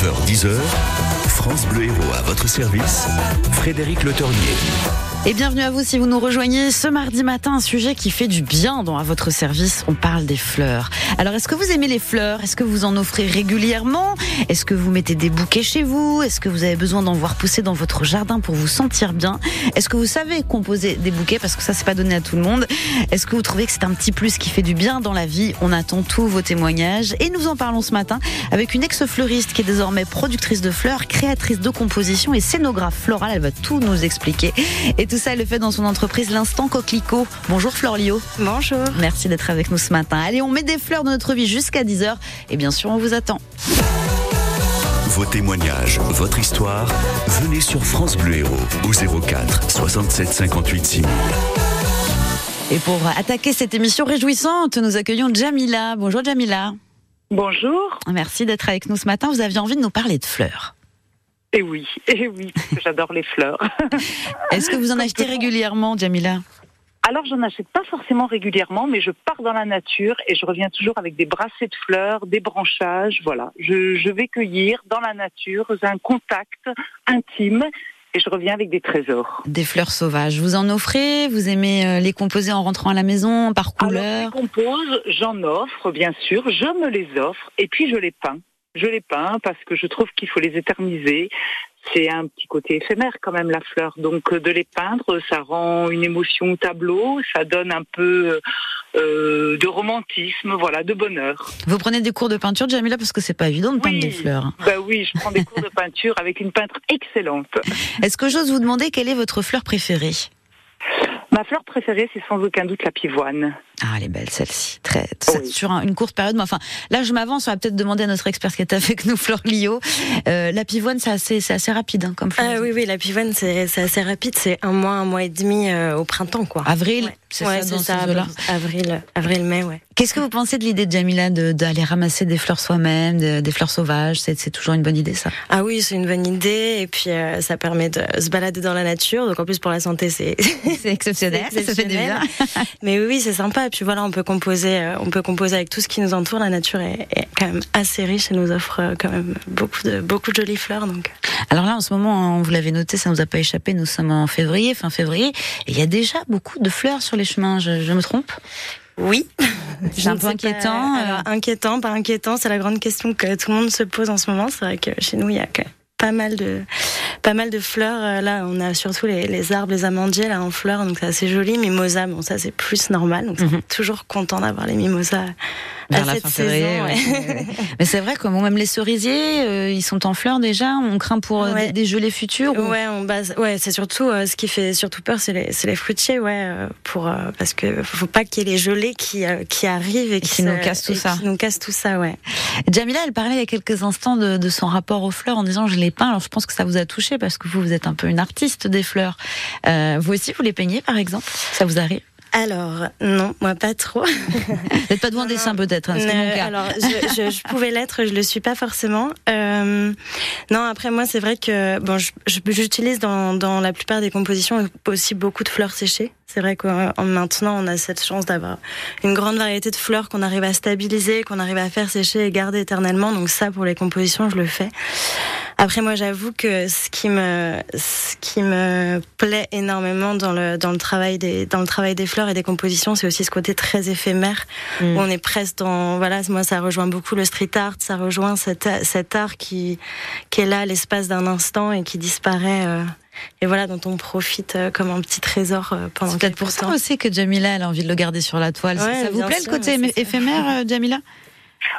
9h-10h, France Bleu Héros à votre service, Frédéric Le Tornier. Et bienvenue à vous si vous nous rejoignez ce mardi matin, un sujet qui fait du bien dans à votre service. On parle des fleurs. Alors, est-ce que vous aimez les fleurs? Est-ce que vous en offrez régulièrement? Est-ce que vous mettez des bouquets chez vous? Est-ce que vous avez besoin d'en voir pousser dans votre jardin pour vous sentir bien? Est-ce que vous savez composer des bouquets? Parce que ça, c'est pas donné à tout le monde. Est-ce que vous trouvez que c'est un petit plus qui fait du bien dans la vie? On attend tous vos témoignages et nous en parlons ce matin avec une ex-fleuriste qui est désormais productrice de fleurs, créatrice de composition et scénographe florale. Elle va tout nous expliquer. Tout ça, elle le fait dans son entreprise L'Instant Coquelicot. Bonjour Fleur Lio. Bonjour. Merci d'être avec nous ce matin. Allez, on met des fleurs dans notre vie jusqu'à 10h. Et bien sûr, on vous attend. Vos témoignages, votre histoire, venez sur France Bleu Héros au 04 67 58 6000. Et pour attaquer cette émission réjouissante, nous accueillons Jamila. Bonjour Jamila. Bonjour. Merci d'être avec nous ce matin. Vous aviez envie de nous parler de fleurs. Et oui, et oui, parce que j'adore les fleurs. Est-ce que vous en achetez régulièrement, Jamila? Alors, j'en achète pas forcément régulièrement, mais je pars dans la nature et je reviens toujours avec des brassées de fleurs, des branchages. Voilà, je, je vais cueillir dans la nature, un contact intime. Et je reviens avec des trésors. Des fleurs sauvages. Vous en offrez? Vous aimez euh, les composer en rentrant à la maison, par couleur? Alors, je compose, j'en offre, bien sûr. Je me les offre et puis je les peins. Je les peins parce que je trouve qu'il faut les éterniser. C'est un petit côté éphémère quand même la fleur. Donc euh, de les peindre, ça rend une émotion au tableau, ça donne un peu euh, de romantisme, voilà, de bonheur. Vous prenez des cours de peinture, Jamila, parce que c'est pas évident de peindre des fleurs. Bah oui, je prends des cours de peinture avec une peintre excellente. Est-ce que j'ose vous demander quelle est votre fleur préférée? Ma fleur préférée, c'est sans aucun doute la pivoine. Ah, elle est belle celle-ci. Très, Oui. sur un- une courte période. Mais enfin, là, je m'avance. On va peut-être demander à notre expert qui est avec nous, Fleur Lio. Euh, la pivoine, c'est assez, c'est assez rapide, hein, comme fleur. Ah oui, oui, la pivoine, c'est c'est assez rapide. C'est un mois, un mois et demi euh, au printemps, quoi. Avril, Ouais. c'est Ouais, ça, dans ça, ces avril, avril, mai, ouais. Qu'est-ce que vous pensez de l'idée de Jamila de- d'aller ramasser des fleurs soi-même, de- des fleurs sauvages? C'est c'est toujours une bonne idée, ça? Ah oui, c'est une bonne idée. Et puis, euh, ça permet de se balader dans la nature. Donc, en plus, pour la santé, c'est. C'est exceptionnel, C'est ça fait du bien. Mais oui, oui, c'est sympa. Et puis voilà, on peut composer, euh, on peut composer avec tout ce qui nous entoure. La nature est, est quand même assez riche et nous offre euh, quand même beaucoup de, beaucoup de jolies fleurs. Donc, Alors là, en ce moment, hein, vous l'avez noté, ça nous a pas échappé. Nous sommes en février, fin février, et il y a déjà beaucoup de fleurs sur les chemins. Je, je me trompe? Oui. C'est un peu inquiétant. euh. Alors, inquiétant, pas inquiétant, c'est la grande question que tout le monde se pose en ce moment. C'est vrai que chez nous, il y a pas mal de, pas mal de fleurs. Euh, Là, on a surtout les, les arbres, les amandiers là en fleurs, donc c'est assez joli. Mimosa, bon ça c'est plus normal, donc on est toujours content d'avoir les mimosas Vers à la cette fin saison. février, ouais. ouais. Mais c'est vrai que même les cerisiers, euh, ils sont en fleurs déjà. On craint pour euh, Ouais. des, des gelées futures. ou- Ouais, on base. Ouais, c'est surtout euh, ce qui fait surtout peur, c'est les, c'est les fruitiers, ouais, euh, pour euh, parce que faut pas qu'il y ait les gelées qui euh, qui arrivent et, qui qui nous se- cassent tout ça. Qui nous cassent tout ça, ouais. Jamila, elle parlait il y a quelques instants de, de son rapport aux fleurs en disant je les peins. Alors je pense que ça vous a touché parce que vous, vous êtes un peu une artiste des fleurs. Euh, vous aussi, vous les peignez par exemple? Ça vous arrive? Alors non, moi pas trop. Vous n'êtes pas devant Non, dessin peut-être, hein, c'est mon Euh, cas. alors, je, je, je pouvais l'être, je le suis pas forcément. Euh, non, après moi, c'est vrai que bon, j'utilise dans, dans la plupart des compositions aussi beaucoup de fleurs séchées. C'est vrai qu'en maintenant, on a cette chance d'avoir une grande variété de fleurs qu'on arrive à stabiliser, qu'on arrive à faire sécher et garder éternellement. Donc ça, pour les compositions, je le fais. Après, moi, j'avoue que ce qui me, ce qui me plaît énormément dans le dans le travail des dans le travail des fleurs et des compositions, c'est aussi ce côté très éphémère Mm. où on est presque dans voilà moi ça rejoint beaucoup le street art ça rejoint cet, cet art qui qui est là l'espace d'un instant et qui disparaît euh, et voilà dont on profite euh, comme un petit trésor euh, pendant C'est peut-être quelques pour ça temps. aussi que Jamila elle a envie de le garder sur la toile. Ouais, ça vous plaît sûr, le côté éphémère, euh, Jamila?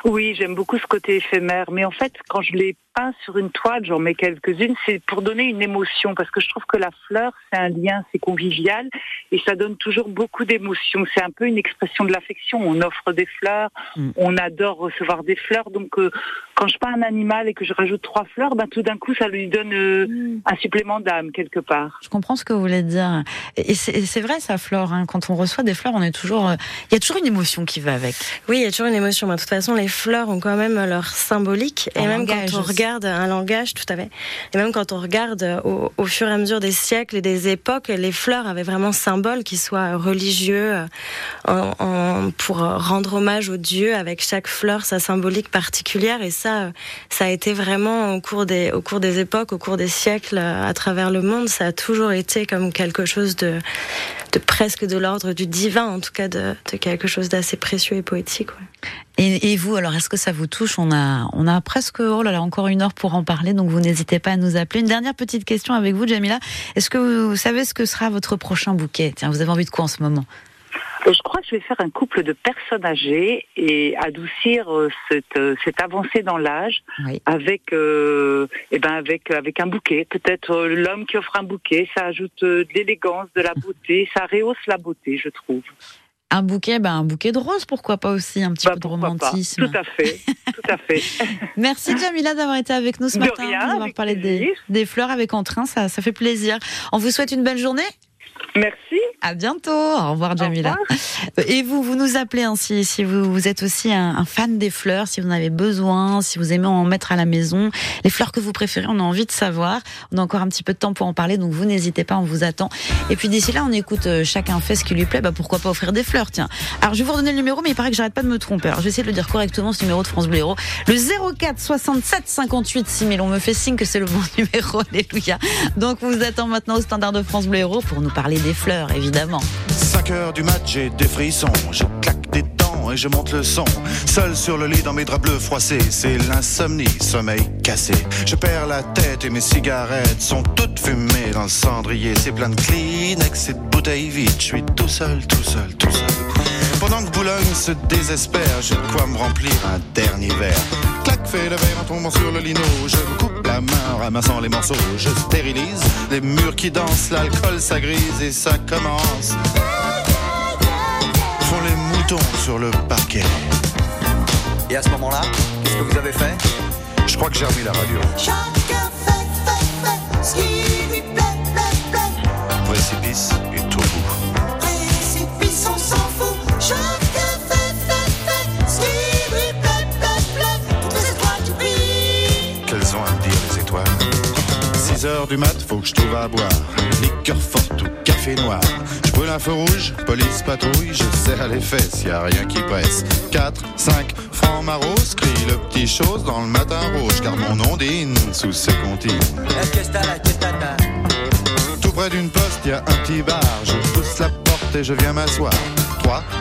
Oui, j'aime beaucoup ce côté éphémère. Mais en fait, quand je les peins sur une toile, j'en mets quelques-unes, c'est pour donner une émotion. Parce que je trouve que la fleur, c'est un lien, c'est convivial. Et ça donne toujours beaucoup d'émotions. C'est un peu une expression de l'affection. On offre des fleurs, Mm. on adore recevoir des fleurs. Donc, euh, quand je peins un animal et que je rajoute trois fleurs, ben, tout d'un coup, ça lui donne euh, un supplément d'âme, quelque part. Je comprends ce que vous voulez dire. Et c'est vrai, ça, Flore. hein, quand on reçoit des fleurs, on est toujours. euh, Il y a toujours une émotion qui va avec. Oui, il y a toujours une émotion. Mais de toute façon, les fleurs ont quand même leur symbolique. Un et même langage quand on aussi. Un langage, tout à fait. Et même quand on regarde au, au, fur et à mesure des siècles et des époques, les fleurs avaient vraiment symbole qui soit religieux en, en, pour rendre hommage aux dieux avec chaque fleur sa symbolique particulière. Et ça, ça a été vraiment au cours des, au cours des époques, au cours des siècles à travers le monde, ça a toujours été comme quelque chose de, presque de l'ordre du divin, en tout cas de, de quelque chose d'assez précieux et poétique. Ouais. Et, et, vous, alors, est-ce que ça vous touche On a, on a presque, oh là là, encore une heure pour en parler, donc vous n'hésitez pas à nous appeler. Une dernière petite question avec vous, Jamila. Est-ce que vous savez ce que sera votre prochain bouquet? Tiens, vous avez envie de quoi en ce moment? Je crois que je vais faire un couple de personnes âgées et adoucir cette, cette avancée dans l'âge oui. avec, euh, eh ben avec, avec un bouquet. Peut-être l'homme qui offre un bouquet, ça ajoute de l'élégance, de la beauté, ça rehausse la beauté, je trouve. Un bouquet, ben un bouquet de roses, pourquoi pas aussi un petit bah, peu de romantisme. Pas. Tout à fait, tout à fait. Merci Jamila d'avoir été avec nous ce de matin, d'avoir parlé des, des, fleurs avec entrain, ça, ça fait plaisir. On vous souhaite une belle journée. Merci. À bientôt. Au revoir, Jamila. Au revoir. Et vous, vous nous appelez ainsi si vous, vous êtes aussi un, un, fan des fleurs, si vous en avez besoin, si vous aimez en mettre à la maison, les fleurs que vous préférez, on a envie de savoir. On a encore un petit peu de temps pour en parler, donc vous n'hésitez pas, on vous attend. Et puis d'ici là, on écoute euh, chacun fait ce qui lui plaît. Bah pourquoi pas offrir des fleurs, tiens. Alors je vais vous redonner le numéro, mais il paraît que j'arrête pas de me tromper. Alors je vais essayer de le dire correctement, ce numéro de France Bleu Héros. Le 04 67 58 6000. On me fait signe que c'est le bon numéro. Alléluia. Donc on vous attend maintenant au standard de France Bleu Héros pour nous parler des fleurs, évidemment. 5 heures du mat, j'ai des frissons, je claque des dents et je monte le son. Seul sur le lit dans mes draps bleus froissés, c'est l'insomnie, sommeil cassé. Je perds la tête et mes cigarettes sont toutes fumées dans le cendrier. C'est plein de Kleenex et de bouteilles vides, je suis tout seul, tout seul, tout seul. Pendant que Boulogne se désespère, j'ai de quoi me remplir un dernier verre. Clac, fait le verre en tombant sur le lino. Je me coupe la main en ramassant les morceaux. Je stérilise les murs qui dansent, l'alcool ça grise et ça commence. Font les moutons sur le parquet. Et à ce moment-là, qu'est-ce que vous avez fait? Je crois que j'ai remis la radio. Chacun fait, fait, fait ce du mat, faut que je trouve à boire. Liqueur forte ou café noir. Je brûle un feu rouge, police patrouille, je serre les fesses, y a rien qui presse. 4, 5, francs maros, crie le petit chose dans le matin rouge, car mon nom dîne sous ce comptine. Tout près d'une poste, y a un petit bar, je pousse la porte et je viens m'asseoir. 3, 4,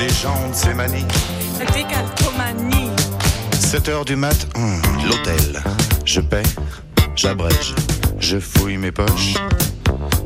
Plaît. Les gens ont de ces manies. La décalcomanie. 7 heures du mat, hum, l'hôtel. Je paie, j'abrège, je fouille mes poches.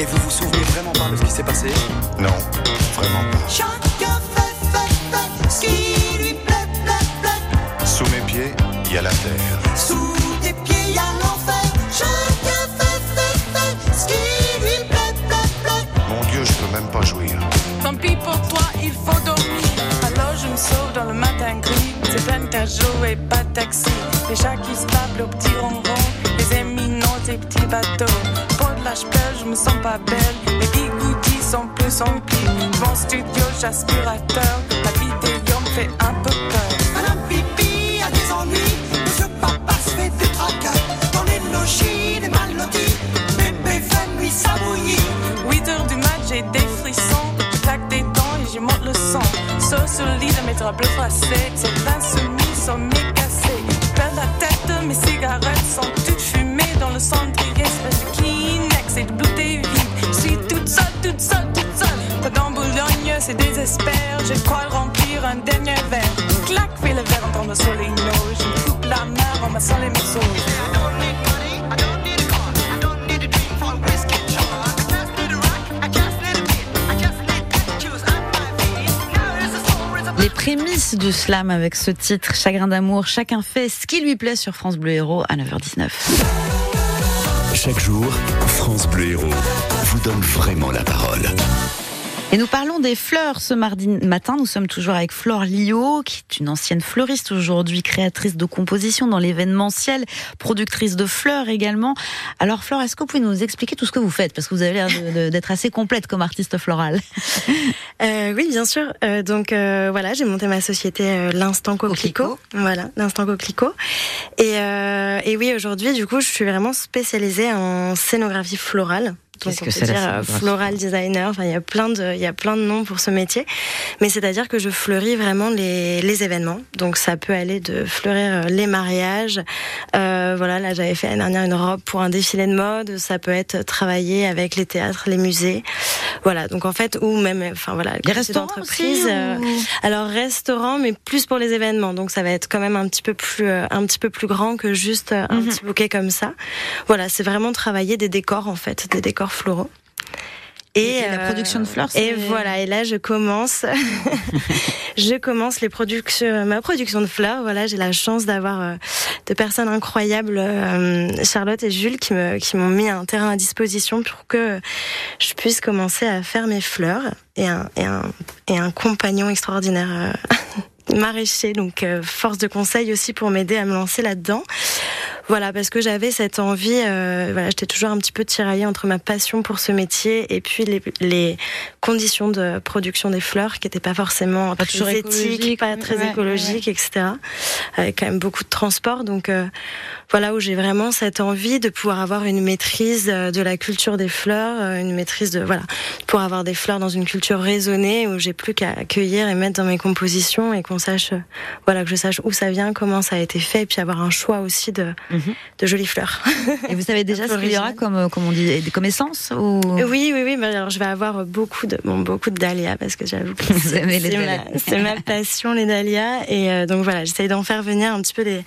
Et vous vous souvenez vraiment pas de ce qui s'est passé Non, vraiment pas. Chacun fait, fait, fait ce qui lui plaît, plaît, plaît. Sous mes pieds, il y a la terre. Sous tes pieds, y a l'enfer. Chacun fait, fait, fait ce qui lui plaît, plaît, plaît. Mon Dieu, je peux même pas jouir. Tant pis pour toi, il faut dormir. Alors je me sauve dans le matin gris. C'est plein de jouer, pas de taxi. Les chats qui se tapent le petit ronron. Les éminents, des petits bateaux. Je me sens pas belle. Les bigoudis sont plus emplis. Mon studio, j'aspirateur. La vidéo me fait un peu peur. Madame Pipi a des ennuis. Monsieur Papa se fait des tracas. Dans les logis, des mal lotis. Bébé fait nuit ça bouillit. 8 heures du mat, j'ai des frissons. Je claque des dents et j'y monte le son. Sauf sur le lit de mes draps bleus froissés. C'est insoumis, sont mécassés. Je perds la tête, mes cigarettes sont toutes fumées dans le cendrier. C'est c'est le bleuté vide. Je suis toute seule, toute seule, toute seule. Pas dans Boulogne, c'est désespère. Je crois remplir un dernier verre. Clac, fais le verre en tombant sur les. Je coupe la mer en massant les morceaux. Les prémices du slam avec ce titre, Chagrin d'amour, chacun fait ce qui lui plaît sur France Bleu Héros à 9h19. Chaque jour, France Bleu Héros vous donne vraiment la parole. Et nous parlons des fleurs ce mardi matin. Nous sommes toujours avec Flore Lio, qui est une ancienne fleuriste aujourd'hui, créatrice de composition dans l'événementiel, productrice de fleurs également. Alors Flore, est-ce que vous pouvez nous expliquer tout ce que vous faites? Parce que vous avez l'air d'être assez complète comme artiste florale. Euh, oui, bien sûr. Euh, donc euh, voilà, j'ai monté ma société euh, l'Instant Coquelicot. Coquelicot. Voilà, l'Instant Coquelicot. Et, euh, et oui, aujourd'hui, du coup, je suis vraiment spécialisée en scénographie florale. Qu'est-ce que c'est dire euh, floral designer. Enfin, il y a plein de, il y a plein de noms pour ce métier. Mais c'est-à-dire que je fleuris vraiment les, les événements. Donc ça peut aller de fleurir euh, les mariages. Euh, voilà, là j'avais fait l'année dernière une robe pour un défilé de mode. Ça peut être travailler avec les théâtres, les musées. Voilà. Donc en fait, ou même, enfin voilà, Les restaurants aussi, euh, ou- alors restaurant, mais plus pour les événements. Donc ça va être quand même un petit peu plus, un petit peu plus grand que juste un Mhm. petit bouquet comme ça. Voilà, c'est vraiment travailler des décors en fait, des décors floraux. Et la production de fleurs, Et voilà, et là je commence, je commence les productions, ma production de fleurs. Voilà, j'ai la chance d'avoir euh, de personnes incroyables, euh, Charlotte et Jules, qui me, qui m'ont mis un terrain à disposition pour que je puisse commencer à faire mes fleurs et un, et un, et un compagnon extraordinaire. maraîcher, donc euh, force de conseil aussi pour m'aider à me lancer là-dedans. Voilà, parce que j'avais cette envie, euh, voilà, j'étais toujours un petit peu tiraillée entre ma passion pour ce métier et puis les, les conditions de production des fleurs qui n'étaient pas forcément Pas très éthiques, pas très ouais, écologiques, etc. Avec quand même beaucoup de transport. Donc euh, voilà où j'ai vraiment cette envie de pouvoir avoir une maîtrise euh, de la culture des fleurs, euh, une maîtrise de voilà, pour avoir des fleurs dans une culture raisonnée où j'ai plus qu'à accueillir et mettre dans mes compositions et qu'on sache, euh, voilà, que je sache où ça vient, comment ça a été fait, et puis avoir un choix aussi de, Mhm. de jolies fleurs. Et vous savez déjà ce qu'il y aura comme, comme on dit, des- comme essence ou... Oui, oui, oui. mais alors, je vais avoir beaucoup de, bon, beaucoup de dahlias parce que j'avoue que c'est ma, passion, les dahlias. Et euh, donc voilà, j'essaye d'en faire venir un petit peu des,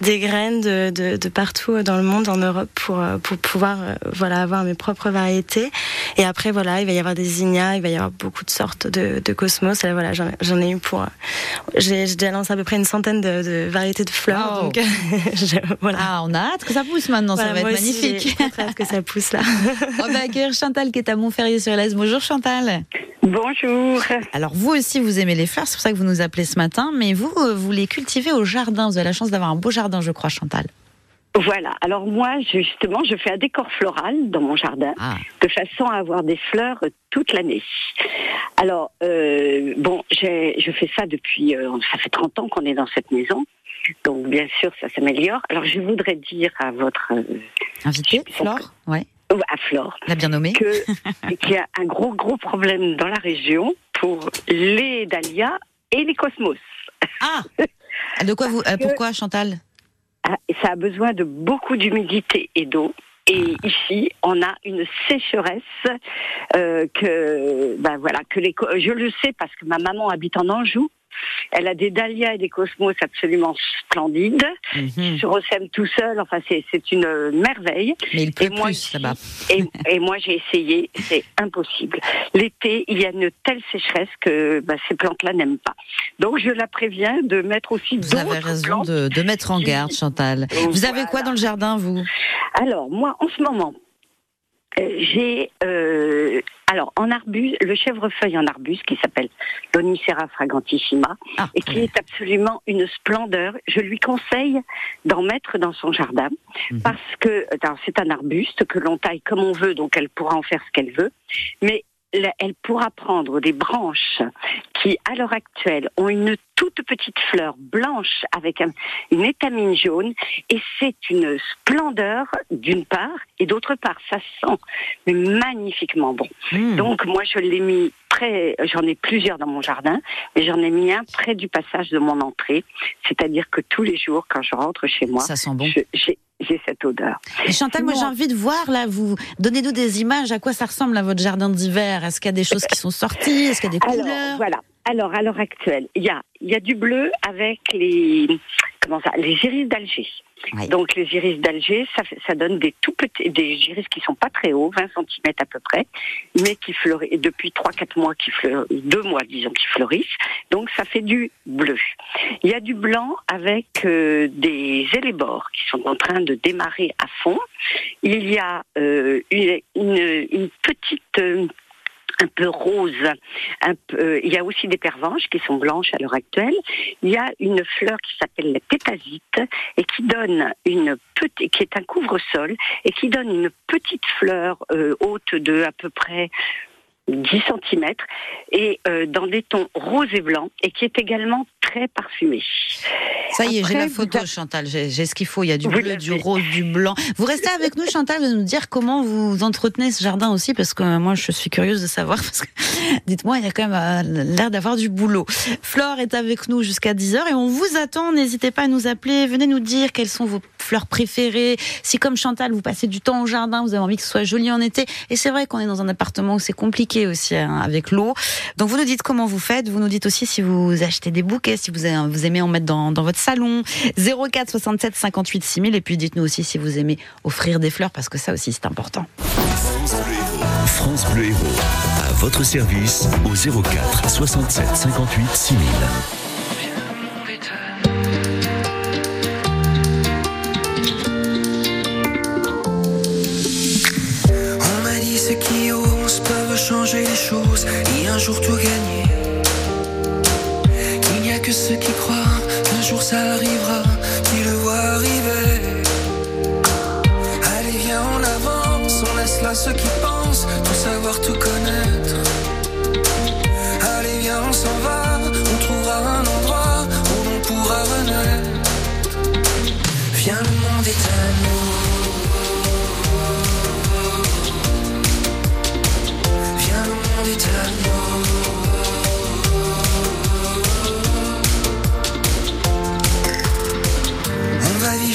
des graines de, de, de partout dans le monde, en Europe, pour, euh, pour pouvoir euh, voilà, avoir mes propres variétés. Et après, voilà, il va y avoir des zinnias, il va y avoir beaucoup de sortes de, de cosmos. Et là, voilà, j'en ai eu pour. euh, J'ai j'ai déjà lancé à peu près une centaine de, de variétés de fleurs. Wow. Donc, je- voilà. Ah, on a hâte que ça pousse maintenant, ça va moi être aussi, magnifique. j'ai hâte que ça pousse là. On va accueillir Chantal qui est à Montferrier-sur-Lez. Bonjour Chantal. Bonjour. Alors vous aussi vous aimez les fleurs, c'est pour ça que vous nous appelez ce matin, mais vous, euh, vous les cultivez au jardin. Vous avez la chance d'avoir un beau jardin, je crois, Chantal. Voilà. Alors moi, justement, je fais un décor floral dans mon jardin, Ah, de façon à avoir des fleurs toute l'année. Alors, euh, bon, j'ai- je fais ça depuis, euh, ça fait 30 ans qu'on est dans cette maison. Donc, bien sûr, ça s'améliore. Alors, je voudrais dire à votre, euh, invité, Flore Ouais, à Flore, l'a bien nommé. que qu'il y a un gros, gros problème dans la région pour les dahlias et les cosmos. Ah De quoi vous, euh, pourquoi Chantal? Ah, ça a besoin de beaucoup d'humidité et d'eau. Et ici, on a une sécheresse euh, que, ben voilà, que les, je le sais parce que ma maman habite en Anjou. Elle a des dahlias et des cosmos absolument splendides. Mhm. Je ressème tout seul. Enfin, c'est c'est une merveille. Mais il pleut Et moi plus là-bas. Et, et moi, j'ai essayé. C'est impossible. L'été, il y a une telle sécheresse que ben, ces plantes-là n'aiment pas. Donc, je la préviens de mettre aussi Vous avez d'autres raison plantes. de, de mettre en garde, Chantal. Vous avez quoi dans le jardin, vous? Alors, moi, en ce moment, j'ai. euh, alors, en arbuste, le chèvrefeuille en arbuste qui s'appelle l'Onicera fragantissima Ah, et qui est absolument une splendeur. Je lui conseille d'en mettre dans son jardin Mhm. parce que c'est un arbuste que l'on taille comme on veut, donc elle pourra en faire ce qu'elle veut. Mais elle pourra prendre des branches qui, à l'heure actuelle, ont une toute petite fleur blanche avec un- une étamine jaune, et c'est une splendeur d'une part, et d'autre part, ça sent magnifiquement bon. Hmm. Donc moi, je l'ai mis près, j'en ai plusieurs dans mon jardin, mais j'en ai mis un près du passage de mon entrée, c'est-à-dire que tous les jours, quand je rentre chez moi, Ça sent bon. j'ai j'ai cette odeur. Et Chantal, moi j'ai envie de voir là, vous donnez-nous des images à quoi ça ressemble à votre jardin d'hiver? Est-ce qu'il y a des choses qui sont sorties? Est-ce qu'il y a des Alors, couleurs? voilà. Alors, à l'heure actuelle, il y a, il y a du bleu avec les, comment ça, les iris d'Alger. Oui. Donc, les iris d'Alger, ça, ça donne des tout petits, des iris qui sont pas très hauts, 20 cm à peu près, mais qui fleurissent, depuis 3-4 mois qui fleurissent, deux mois, disons, qui fleurissent. Donc, ça fait du bleu. Il y a du blanc avec euh, des élébores qui sont en train de démarrer à fond. Il y a euh, une, une, une petite, euh, un peu rose. Euh, il y a aussi des pervenches qui sont blanches à l'heure actuelle. Il y a une fleur qui s'appelle la tétasite et qui donne une petite, qui est un couvre-sol et qui donne une petite fleur euh, haute de à peu près 10 cm et euh, dans des tons rose et blanc et qui est également très parfumée. Ça y est, j'ai la vous photo, avez- Chantal. J'ai ce qu'il faut. Il y a du Vous bleu, du rose, du blanc. Vous restez avec nous, Chantal, de nous dire comment vous entretenez ce jardin aussi, parce que moi, je suis curieuse de savoir. Parce que, dites-moi, il y a quand même euh, l'air d'avoir du boulot. Flore est avec nous jusqu'à 10h et on vous attend. N'hésitez pas à nous appeler. Venez nous dire quelles sont vos fleurs préférées. Si, comme Chantal, vous passez du temps au jardin, vous avez envie que ce soit joli en été. Et c'est vrai qu'on est dans un appartement où c'est compliqué aussi hein, avec l'eau. Donc, vous nous dites comment vous faites. Vous nous dites aussi si vous achetez des bouquets, si vous, aimez en mettre dans, dans votre salon. 04 67 58 6000. Et puis, dites-nous aussi si vous aimez offrir des fleurs, parce que ça aussi, c'est important. France Bleu Héros. À votre service au 04 67 58 6000. On m'a dit ceux qui osent peuvent changer les choses et un jour tout gagner. Ceux qui croient qu'un jour ça arrivera, qui le voient arriver. Allez, viens, on avance, on laisse là ceux qui pensent tout savoir, tout connaître. Allez, viens, on s'en va, on trouvera un endroit où l'on pourra renaître. Viens, le monde est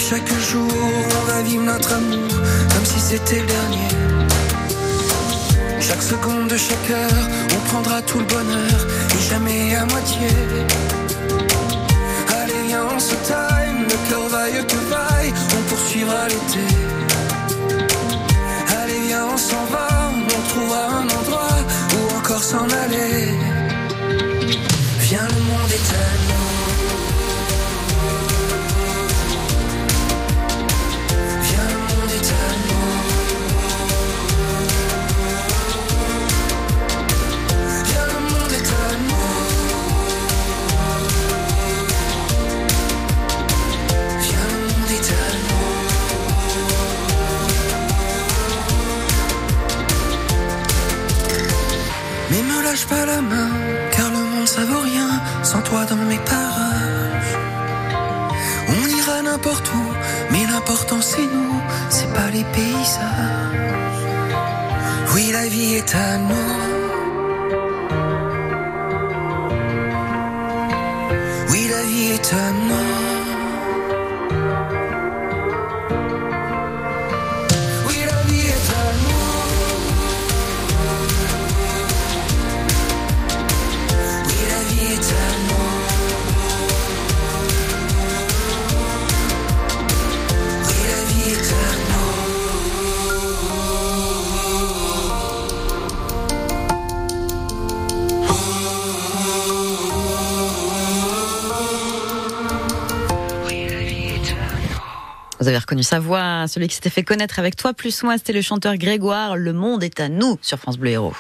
chaque jour, on va vivre notre amour comme si c'était le dernier. Chaque seconde de chaque heure, on prendra tout le bonheur et jamais à moitié. Allez, viens, on se time, le cœur vaille que vaille, on poursuivra l'été. Allez, viens, on s'en va, on trouvera un endroit où encore s'en aller. Lâche pas la main, car le monde ça vaut rien sans toi dans mes parages. On ira n'importe où, mais l'important c'est nous, c'est pas les paysages. Oui, la vie est à nous. Oui, la vie est à nous. Vous avez reconnu sa voix, celui qui s'était fait connaître avec toi plus moi, c'était le chanteur Grégoire. Le monde est à nous sur France Bleu Héros.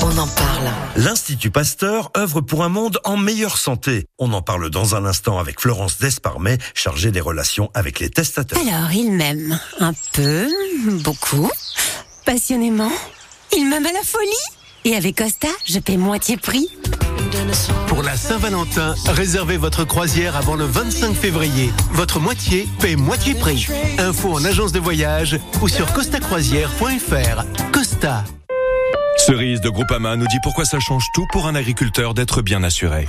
On en parle. L'Institut Pasteur œuvre pour un monde en meilleure santé. On en parle dans un instant avec Florence Desparmet, chargée des relations avec les testateurs. Alors, il m'aime un peu, beaucoup, passionnément. Il m'aime à la folie. Et avec Costa, je paie moitié prix. Pour la Saint-Valentin, réservez votre croisière avant le 25 février. Votre moitié paie moitié prix. Info en agence de voyage ou sur costacroisière.fr. Costa. Cerise de Groupama nous dit pourquoi ça change tout pour un agriculteur d'être bien assuré.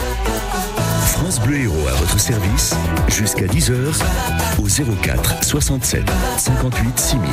France Bleu Héros à votre service jusqu'à 10h au 04 67 58 6000.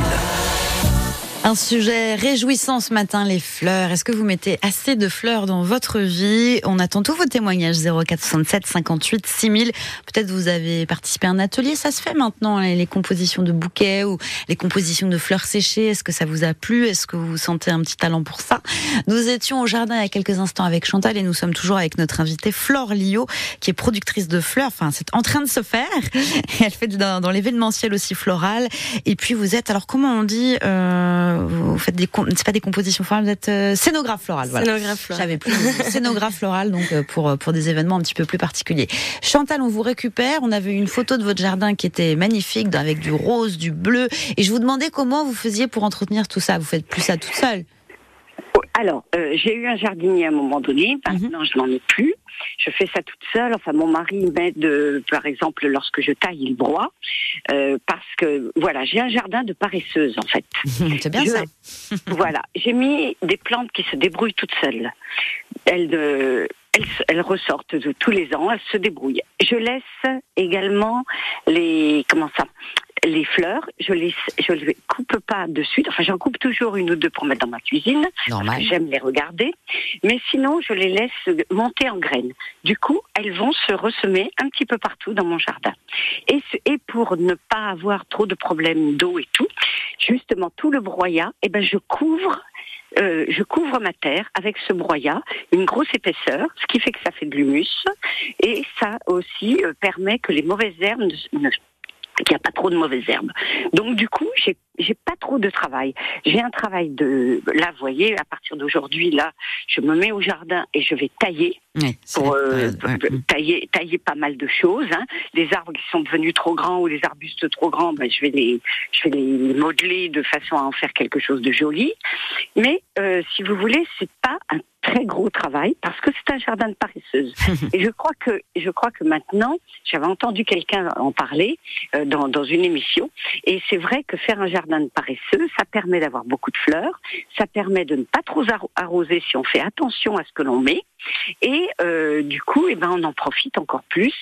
Un sujet réjouissant ce matin, les fleurs. Est-ce que vous mettez assez de fleurs dans votre vie? On attend tous vos témoignages 0467 58 6000. Peut-être vous avez participé à un atelier, ça se fait maintenant, les compositions de bouquets ou les compositions de fleurs séchées. Est-ce que ça vous a plu? Est-ce que vous sentez un petit talent pour ça? Nous étions au jardin il y a quelques instants avec Chantal et nous sommes toujours avec notre invitée Flore Lio, qui est productrice de fleurs. Enfin, c'est en train de se faire. Elle fait dans, dans l'événementiel aussi floral. Et puis vous êtes, alors comment on dit euh, vous faites des, c'est pas des compositions florales, vous êtes euh, scénographe floral. Voilà. Scénographe floral. J'avais plus scénographe floral, donc euh, pour pour des événements un petit peu plus particuliers. Chantal, on vous récupère. On avait une photo de votre jardin qui était magnifique, avec du rose, du bleu, et je vous demandais comment vous faisiez pour entretenir tout ça. Vous faites plus ça toute seule alors, euh, j'ai eu un jardinier à un moment donné, maintenant je n'en ai plus. Je fais ça toute seule. Enfin, mon mari m'aide, euh, par exemple, lorsque je taille, il broie. Euh, parce que, voilà, j'ai un jardin de paresseuse, en fait. C'est bien Je- ça. voilà, j'ai mis des plantes qui se débrouillent toutes seules. Elles, euh, elles, elles ressortent de tous les ans, elles se débrouillent. Je laisse également les comment ça les fleurs, je les je les coupe pas de suite. Enfin, j'en coupe toujours une ou deux pour mettre dans ma cuisine. Normal. J'aime les regarder, mais sinon je les laisse monter en graines. Du coup, elles vont se ressemer un petit peu partout dans mon jardin. Et, ce- et pour ne pas avoir trop de problèmes d'eau et tout, justement tout le broyat, eh ben je couvre euh, je couvre ma terre avec ce broyat, une grosse épaisseur, ce qui fait que ça fait de l'humus et ça aussi euh, permet que les mauvaises herbes ne, ne- qu'il n'y a pas trop de mauvaises herbes. Donc du coup, j'ai j'ai pas trop de travail. J'ai un travail de là, vous voyez, à partir d'aujourd'hui, là, je me mets au jardin et je vais tailler Oui, pour euh, ouais, tailler tailler pas mal de choses. Hein. Les arbres qui sont devenus trop grands ou les arbustes trop grands, ben, je vais les je vais les modeler de façon à en faire quelque chose de joli. Mais euh, si vous voulez, c'est pas un très gros travail parce que c'est un jardin de paresseuse. Et je crois que je crois que maintenant, j'avais entendu quelqu'un en parler euh, dans, dans une émission, et c'est vrai que faire un jardin de paresseux, ça permet d'avoir beaucoup de fleurs, ça permet de ne pas trop arro- arroser si on fait attention à ce que l'on met, et euh, du coup, eh ben, on en profite encore plus.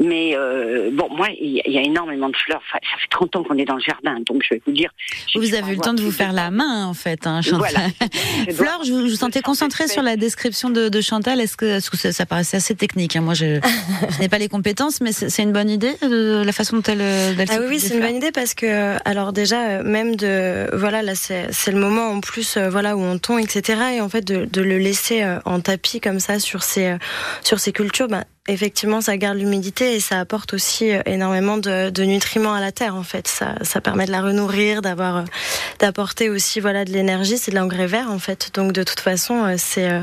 Mais euh, bon, moi, il y, a- il y a énormément de fleurs. Enfin, ça fait 30 ans qu'on est dans le jardin, donc je vais vous dire. Vous avez eu le temps de vous faire la main, en fait, hein, Chantal. Voilà. Je dois- Fleur, je vous, je vous sentais concentrée sur la description de, de Chantal? Est-ce que, ça, ça paraissait assez technique hein Moi, je, je n'ai pas les compétences, mais c'est une bonne idée, de la façon dont elle, euh, elle Ah oui, oui, c'est une bonne idée parce que, euh, alors déjà, euh, même de, voilà, là, c'est le moment en plus, euh, voilà, où on tond, etc. Et en fait, de, de le laisser euh, en tapis comme ça sur ces, euh, sur ces cultures, bah, effectivement, ça garde l'humidité et ça apporte aussi euh, énormément de, de nutriments à la terre. En fait, ça, ça permet de la renourrir, d'avoir, euh, d'apporter aussi, voilà, de l'énergie. C'est de l'engrais vert, en fait. Donc, de toute façon, euh, c'est euh,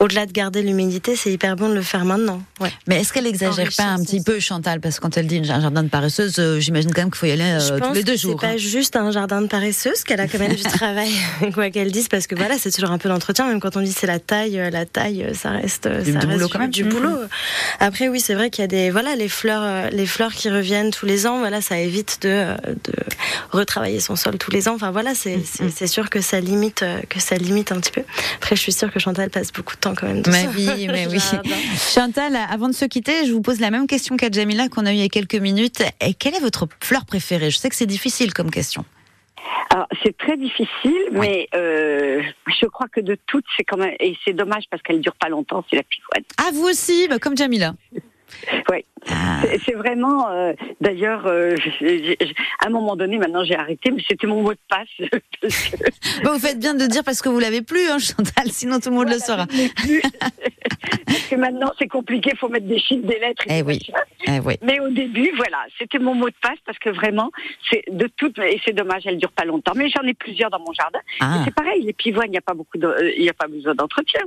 au-delà de garder l'humidité, c'est hyper bon de le faire maintenant. Ouais. Mais est-ce qu'elle exagère pas un petit peu, Chantal? Parce que quand elle dit un jardin de paresseuse, euh, j'imagine quand même qu'il faut y aller euh, Je tous pense les deux que jours. C'est hein. pas juste un jardin de paresseuse, qu'elle a quand même du travail, quoi qu'elle dise, parce que voilà, c'est toujours un peu d'entretien. Même quand on dit c'est la taille, la taille, ça reste, Du- ça reste boulot quand même. du boulot. Après, oui, c'est vrai qu'il y a des, voilà, les fleurs, euh, les fleurs qui reviennent tous les ans. Voilà, ça évite de, euh, de retravailler son sol tous les ans. Enfin voilà, c'est, c'est, c'est sûr que ça limite, euh, que ça limite un petit peu. Après, je suis sûre que Chantal passe beaucoup de temps quand même. Mais oui, mais oui. Chantal, avant de se quitter, je vous pose la même question qu'à Jamila qu'on a eu il y a quelques minutes. Et quelle est votre fleur préférée? Je sais que c'est difficile comme question. Alors, c'est très difficile, mais euh, je crois que de toutes, c'est quand même et c'est dommage parce qu'elle dure pas longtemps. C'est la pivoine. Ah, vous aussi, bah, comme Jamila. Ouais. C'est- C'est vraiment. euh, D'ailleurs, euh, à un moment donné, maintenant j'ai arrêté, mais c'était mon mot de passe. Parce que- vous faites bien de dire parce que vous l'avez plus, hein, Chantal, sinon tout le monde le saura. que maintenant c'est compliqué, faut mettre des chiffres, des lettres. Et Eh oui. Eh oui. Mais au début, voilà, c'était mon mot de passe parce que vraiment, c'est de toutes, et c'est dommage, elle dure pas longtemps. Mais j'en ai plusieurs dans mon jardin. Ah. C'est pareil, les pivoines, il n'y a pas beaucoup, euh, il n'y a pas besoin d'entretien.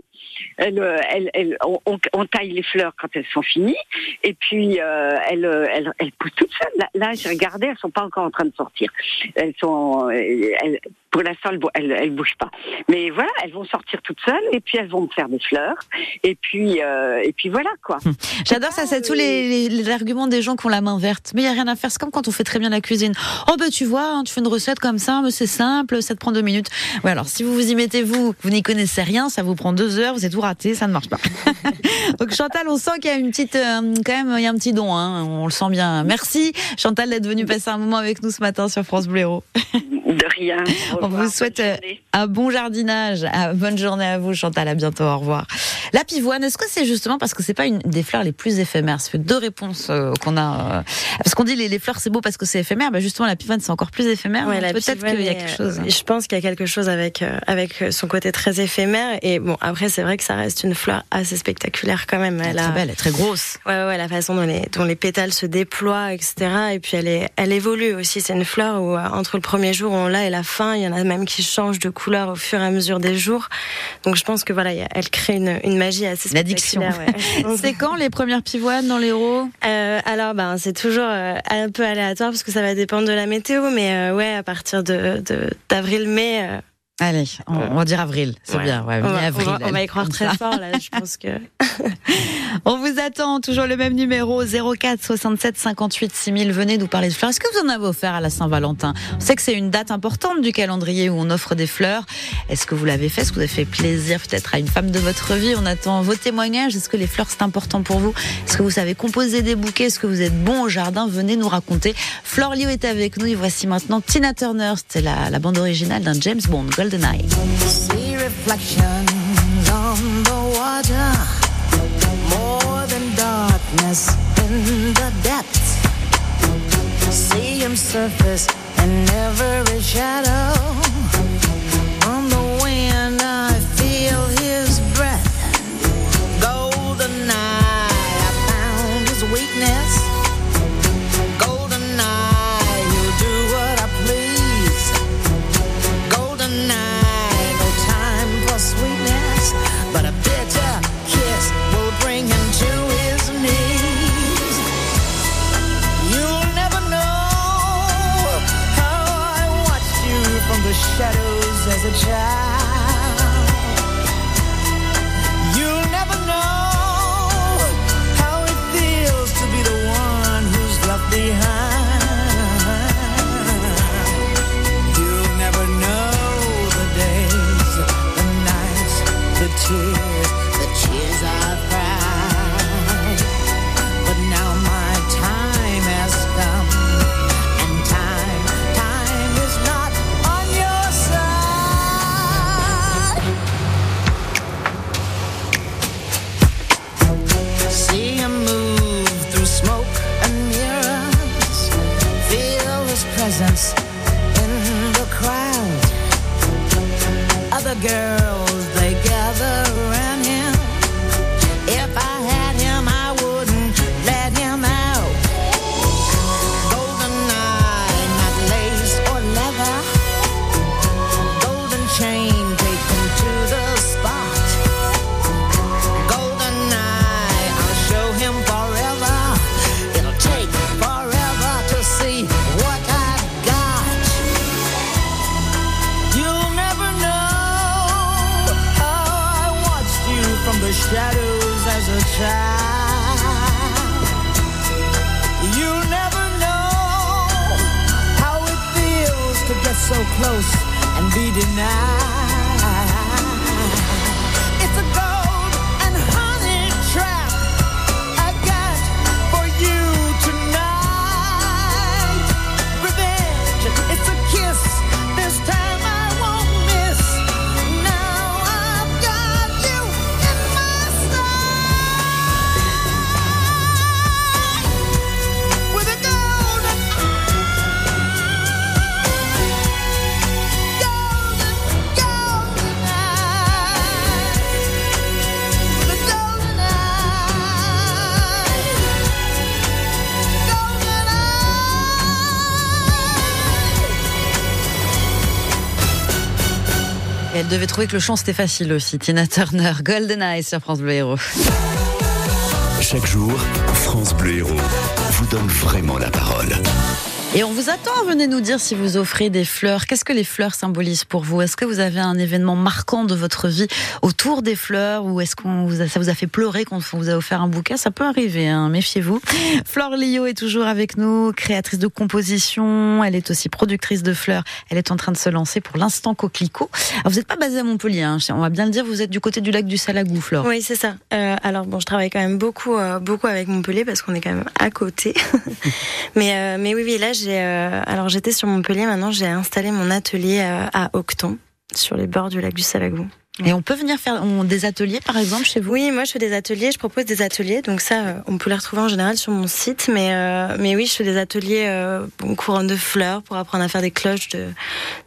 On- on taille les fleurs quand elles sont finies, et puis euh, elles, euh, elles, elles poussent toutes seules. Là, là, j'ai regardé, elles sont pas encore en train de sortir. Elles sont, euh, elles- pour l'instant, elles, elles, bougent pas. Mais voilà, elles vont sortir toutes seules, et puis elles vont me faire des fleurs, et puis, euh, et puis voilà quoi. J'adore ça, c'est tous les, les- les arguments des gens qui ont la main verte. Mais il y a rien à faire, c'est comme quand on fait très bien la cuisine. Oh bah tu vois, hein, tu fais une recette comme ça, mais c'est simple, ça te prend deux minutes. Ouais, alors si vous vous y mettez vous, vous n'y connaissez rien, ça vous prend deux heures, vous êtes tout raté, ça ne marche pas. Donc Chantal, on sent qu'il y a une petite, euh, quand même, il y a un petit don, hein, on le sent bien. Merci Chantal d'être venue passer un moment avec nous ce matin sur France Bleu. De rien. On vous souhaite euh, un bon jardinage. Ah, Bonne journée à vous, Chantal. À bientôt. Au revoir. La pivoine, est-ce que c'est justement parce que c'est pas une des fleurs les plus éphémères? Ça fait deux réponses euh, qu'on a. euh, parce qu'on dit les, les fleurs c'est beau parce que c'est éphémère. Bah justement, la pivoine c'est encore plus éphémère. Ouais, Peut-être qu'il y a quelque chose. Je pense qu'il y a quelque chose avec euh, avec son côté très éphémère et bon après c'est vrai que ça reste une fleur assez spectaculaire quand même. Elle est très belle, elle est très grosse. Ouais ouais, ouais, la façon dont les dont les pétales se déploient etc. Et puis elle est elle évolue aussi. C'est une fleur où entre le premier jour où on l'a et la fin, il y en a même qui changent de couleur au fur et à mesure des jours. Donc je pense que voilà, elle crée une, une magie assez L'addiction. spectaculaire. ouais. c'est quand les premières pivoines dans l'héros Euh, alors, ben, c'est toujours euh, un peu aléatoire parce que ça va dépendre de la météo, mais euh, ouais, à partir de de- d'avril-mai. Euh, Allez, on, on va dire avril. C'est ouais. bien. Ouais, on, va, mi-avril, on va- on va y croire très ça. fort là. Je pense que. On vous attend, toujours le même numéro, 04 67 58 6000. Venez nous parler de fleurs. Est-ce que vous en avez offert à la Saint-Valentin? On sait que c'est une date importante du calendrier où on offre des fleurs. Est-ce que vous l'avez fait? Est-ce que vous avez fait plaisir peut-être à une femme de votre vie? On attend vos témoignages. Est-ce que les fleurs c'est important pour vous? Est-ce que vous savez composer des bouquets? Est-ce que vous êtes bon au jardin? Venez nous raconter. Flore Lio est avec nous et voici maintenant Tina Turner. C'était la, la bande originale d'un James Bond, GoldenEye. See reflections on the water, more than darkness in the depths. See him surface shadow. On the wind, I feel his breath. Golden eye, I found his weakness. Devait trouver que le chant c'était facile aussi. Tina Turner, Golden Eyes sur France Bleu Héros. Chaque jour, France Bleu Héros vous donne vraiment la parole. Et on vous attend, venez nous dire si vous offrez des fleurs. Qu'est-ce que les fleurs symbolisent pour vous? Est-ce que vous avez un événement marquant de votre vie autour des fleurs? Ou est-ce qu'on vous ça vous a fait pleurer quand on vous a offert un bouquet? Ça peut arriver, hein, méfiez-vous. Flore Lio est toujours avec nous, créatrice de composition. Elle est aussi productrice de fleurs. Elle est en train de se lancer pour l'instant coquelicot. Alors, vous n'êtes pas basée à Montpellier, hein, on va bien le dire, vous êtes du côté du lac du Salagou, Flore. Oui, c'est ça. Euh, alors bon, je travaille quand même beaucoup, euh, beaucoup avec Montpellier parce qu'on est quand même à côté. mais, euh, mais oui, oui, là, j'ai. euh, alors j'étais sur Montpellier. Maintenant, j'ai installé mon atelier euh, à Octon, sur les bords du lac du Salagou. Et on peut venir faire des ateliers, par exemple, chez vous? Oui, moi je fais des ateliers, je propose des ateliers, donc ça, euh, on peut les retrouver en général sur mon site, mais, euh, mais oui, je fais des ateliers euh, couronne de fleurs pour apprendre à faire des cloches de,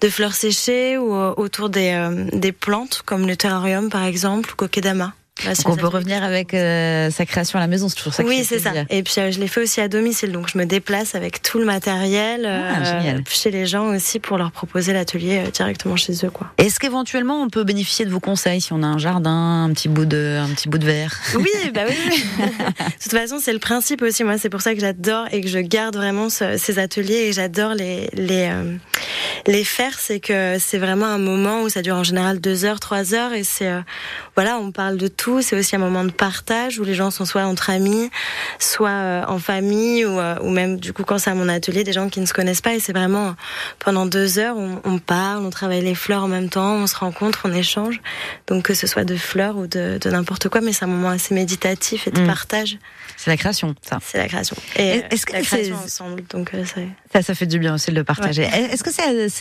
de fleurs séchées ou euh, autour des, des plantes, comme le terrarium par exemple, ou kokedama. Donc on peut revenir avec euh, sa création à la maison, c'est toujours ça oui, c'est ça. Et puis euh, je l'ai fait aussi à domicile, donc je me déplace avec tout le matériel euh, Ah, génial. chez les gens aussi pour leur proposer l'atelier euh, directement chez eux, quoi. Est-ce qu'éventuellement on peut bénéficier de vos conseils si on a un jardin, un petit bout de, un petit bout de verre? Oui, bah oui. oui. de toute façon, c'est le principe aussi. Moi, c'est pour ça que j'adore et que je garde vraiment ce- ces ateliers et j'adore les les euh, les faire. C'est que c'est vraiment un moment où ça dure en général deux heures, trois heures et c'est euh, voilà, on parle de tout. C'est aussi un moment de partage où les gens sont soit entre amis, soit euh, en famille ou euh, ou même du coup quand c'est à mon atelier des gens qui ne se connaissent pas et c'est vraiment euh, pendant deux heures on, on parle, on travaille les fleurs en même temps, on se rencontre, on échange. Donc que ce soit de fleurs ou de, de n'importe quoi, mais c'est un moment assez méditatif et de Mm. partage. C'est la création, ça. C'est la création. Et Est-ce est-ce que la création ensemble Donc euh, Ça, ça fait du bien aussi de le partager. Ouais. Est-ce que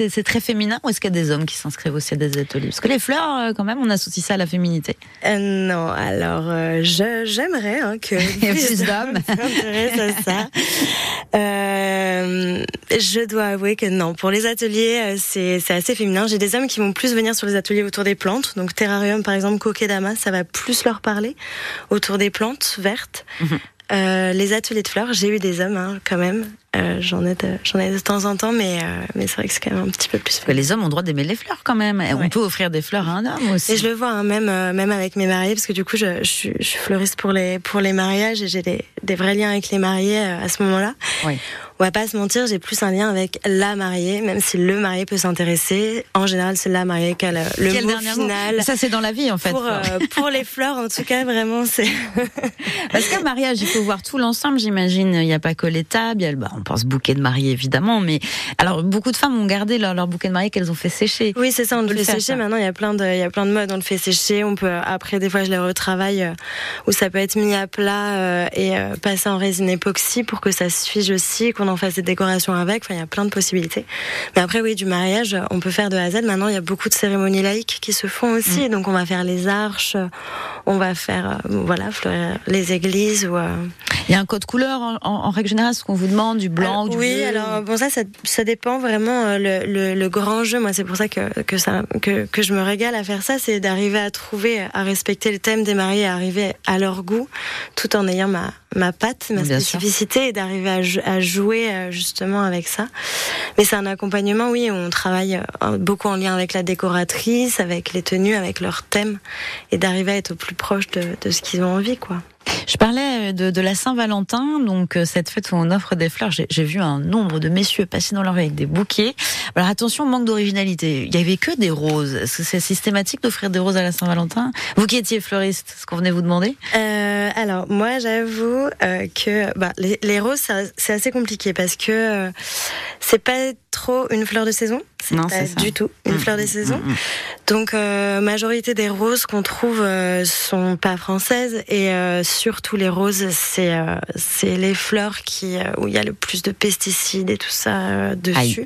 c'est très féminin ou est-ce qu'il y a des hommes qui s'inscrivent aussi à des ateliers? Parce que les fleurs, euh, quand même, on associe ça à la féminité. Euh, non, alors euh, j'aimerais hein, que plus d'hommes. s'intéressent à ça. Euh, je dois avouer que non. Pour les ateliers, euh, c'est c'est assez féminin. J'ai des hommes qui vont plus venir sur les ateliers autour des plantes. Donc terrarium, par exemple, kokedama, ça va plus leur parler autour des plantes vertes. Mhm. Euh, les ateliers de fleurs, j'ai eu des hommes hein, quand même. Euh, j'en ai de, j'en ai de temps en temps, mais euh, mais c'est vrai que c'est quand même un petit peu plus. Que les hommes ont le droit d'aimer les fleurs quand même. On peut offrir des fleurs à un homme aussi. Et je le vois hein, même euh, même avec mes mariés parce que du coup je, je, suis, je suis fleuriste pour les pour les mariages et j'ai des, des vrais liens avec les mariés euh, à ce moment-là. Oui. On va pas se mentir, j'ai plus un lien avec la mariée, même si le marié peut s'intéresser. En général, c'est la mariée qui a le, le Quel mot final. Ça, c'est dans la vie, en fait. Pour, euh, pour les fleurs, en tout cas, vraiment, c'est. Parce qu'un mariage, il faut voir tout l'ensemble, j'imagine. Il n'y a pas que les tables. il y a bah, on pense bouquet de mariée, évidemment. Mais alors, beaucoup de femmes ont gardé leur, leur bouquet de mariée qu'elles ont fait sécher. Oui, c'est ça, on le fait le faire, sécher. ça. Maintenant, il y a plein de, il y a plein de modes. On le fait sécher. On peut, après, des fois, je les retravaille, euh, où ça peut être mis à plat euh, et euh, passé en résine époxy pour que ça se fige aussi, qu'on en fasse des décorations avec. Enfin, il y a plein de possibilités. Mais après, oui, du mariage, on peut faire de A à Z. Maintenant, il y a beaucoup de cérémonies laïques qui se font aussi. Donc, on va faire les arches, euh, on va faire, euh, voilà, fleurir les églises ou. euh, Il y a un code couleur en, en- en règle générale, ce qu'on vous demande, du blanc ou du oui, bleu alors bon ça, ça, ça dépend vraiment le, le, le grand jeu. Moi, c'est pour ça que que ça que, que je me régale à faire ça, c'est d'arriver à trouver, à respecter le thème des mariés, à arriver à leur goût, tout en ayant ma ma patte, ma Bien sûr. spécificité, et d'arriver à jouer euh, justement avec ça. Mais c'est un accompagnement, oui. On travaille euh, beaucoup en lien avec la décoratrice, avec les tenues, avec leur thème, et d'arriver à être au plus proche de, de ce qu'ils ont envie, quoi. Je parlais de, de la Saint-Valentin, donc euh, cette fête où on offre des fleurs. J'ai vu un nombre de messieurs passer dans leur rue avec des bouquets. Alors attention, manque d'originalité. Il y avait que des roses. Est-ce que c'est systématique d'offrir des roses à la Saint-Valentin? Vous qui étiez fleuriste, ce qu'on venait vous demander? Euh, alors moi j'avoue euh, que bah, les, roses c'est assez compliqué parce que euh, c'est pas trop une fleur de saison. C'est Non, pas c'est du tout une Mm, fleur de mm, saison. mm. Donc euh, majorité des roses qu'on trouve euh, sont pas françaises et euh, surtout les roses c'est euh, c'est les fleurs qui euh, où il y a le plus de pesticides et tout ça euh, dessus.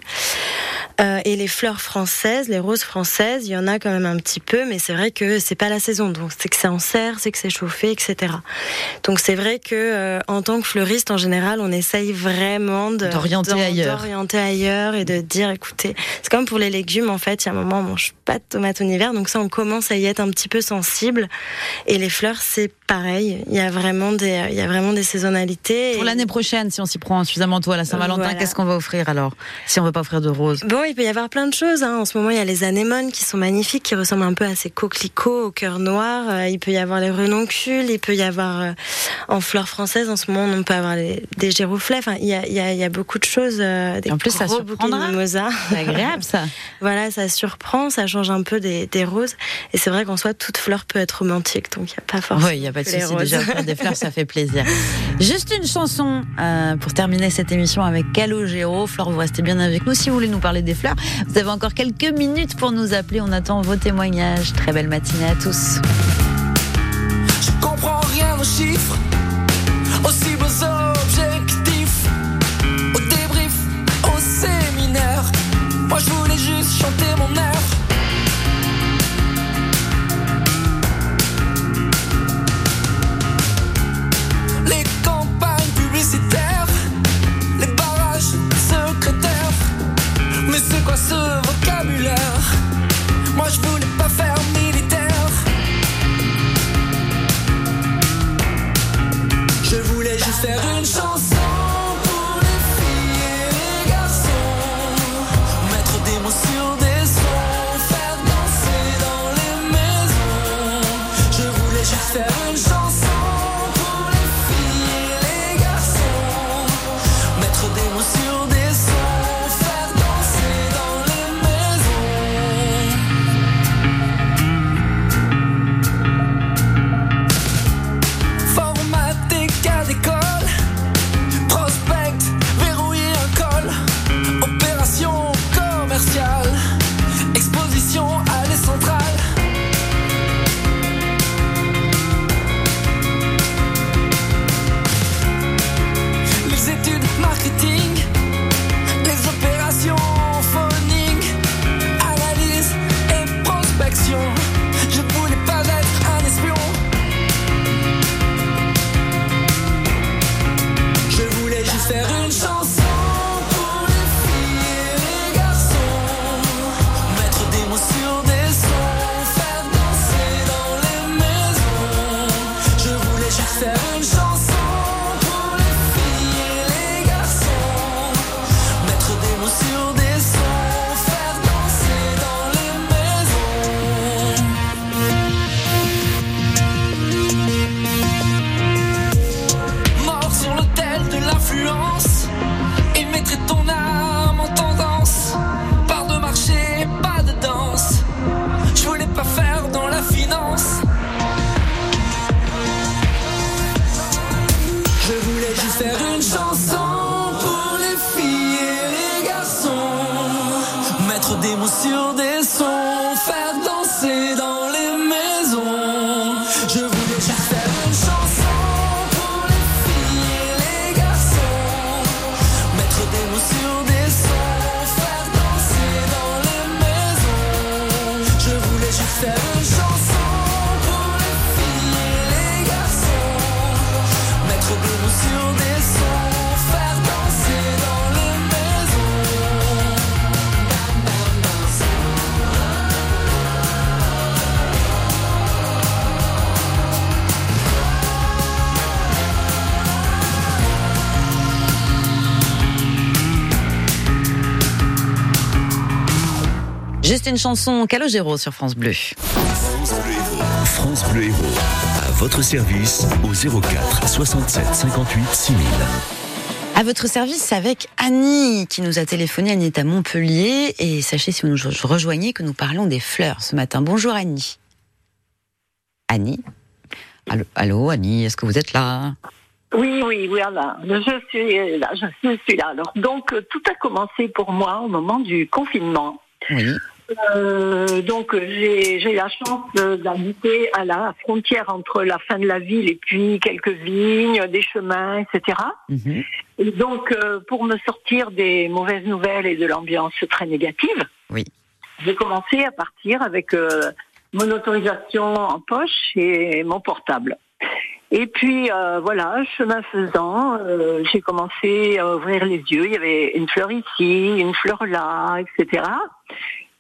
Euh, et les fleurs françaises, les roses françaises, il y en a quand même un petit peu, mais c'est vrai que c'est pas la saison. Donc c'est que c'est en serre, c'est que c'est chauffé, etc. Donc c'est vrai que euh, en tant que fleuriste, en général, on essaye vraiment de- D'orienter ailleurs. ailleurs et de dire, écoutez, c'est comme pour les légumes, en fait, il y a un moment, on mange pas de tomates en hiver, donc ça, on commence à y être un petit peu sensible. Et les fleurs, c'est pareil. Il y a vraiment des, il y a vraiment des saisonnalités. Pour Et- l'année prochaine, si on s'y prend suffisamment tôt à la Saint-Valentin, Voilà. qu'est-ce qu'on va offrir alors Si on veut pas offrir de roses? Bon, il peut y avoir plein de choses. Hein. En ce moment, il y a les anémones qui sont magnifiques, qui ressemblent un peu à ces coquelicots au cœur noir. Euh, il peut y avoir les renoncules, il peut y avoir euh, en fleurs françaises. En ce moment, on peut avoir les, des giroflées. Enfin, il y a, il y, a, il y a beaucoup de choses. euh, des En plus, ça gros de surprendra. C'est agréable ça. voilà, ça surprend, ça change un peu des, des roses. Et c'est vrai qu'en soi, toute fleur peut être romantique, donc il n'y a pas forcément. Oui, il n'y a pas de souci. Déjà, offrir des fleurs, ça fait plaisir. Juste une chanson euh, pour terminer cette émission avec Calogero. Flore, vous restez bien avec nous. Si vous voulez nous parler des vous avez encore quelques minutes pour nous appeler. On attend vos témoignages. Très belle matinée à tous. Je comprends rien aux chiffres, Juste une chanson Calogero sur France Bleu. France Bleu Héros. À votre service au 04 67 58 6000. À votre service avec Annie qui nous a téléphoné. Annie est à Montpellier et sachez si vous nous rejoignez que nous parlons des fleurs ce matin. Bonjour Annie. Annie? Allô, allô Annie, est-ce que vous êtes là? Oui, oui, voilà. Je suis là, je suis là. Alors, donc, tout a commencé pour moi au moment du confinement. Oui. Euh, donc, j'ai la chance d'habiter à la frontière entre la fin de la ville et puis quelques vignes, des chemins, etc. Mhm. Et donc, euh, pour me sortir des mauvaises nouvelles et de l'ambiance très négative, Oui. j'ai commencé à partir avec euh, mon autorisation en poche et mon portable. Et puis euh, voilà, chemin faisant, euh, j'ai commencé à ouvrir les yeux. Il y avait une fleur ici, une fleur là, etc.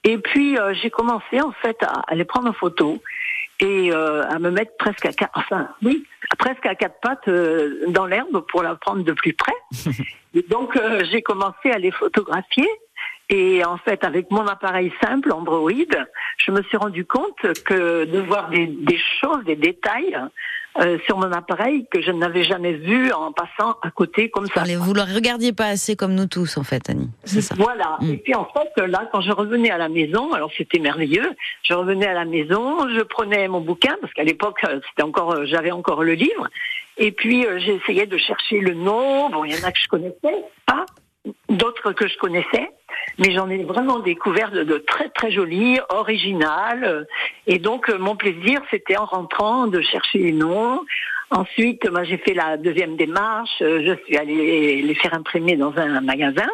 Et puis euh, j'ai commencé en fait à aller prendre en photo et euh, à me mettre presque à quatre, enfin oui, presque à quatre pattes euh, dans l'herbe pour la prendre de plus près. Et donc j'ai commencé à les photographier. Et en fait, avec mon appareil simple Android, je me suis rendu compte que de voir des, des choses, des détails euh, sur mon appareil que je n'avais jamais vu en passant à côté comme ça. Vous le regardiez pas assez comme nous tous, en fait, Annie. C'est ça. Voilà. Mm. Et puis en fait, là, quand je revenais à la maison, alors c'était merveilleux. Je revenais à la maison, je prenais mon bouquin parce qu'à l'époque, euh, c'était encore, euh, j'avais encore le livre. Et puis euh, j'essayais de chercher le nom. Bon, il y en a que je connaissais pas, d'autres que je connaissais, mais j'en ai vraiment découvert de, très très jolis, originales. Et donc euh, mon plaisir, c'était en rentrant de chercher les noms. Ensuite, moi, j'ai fait la deuxième démarche. euh, Je suis allée les faire imprimer dans un magasin.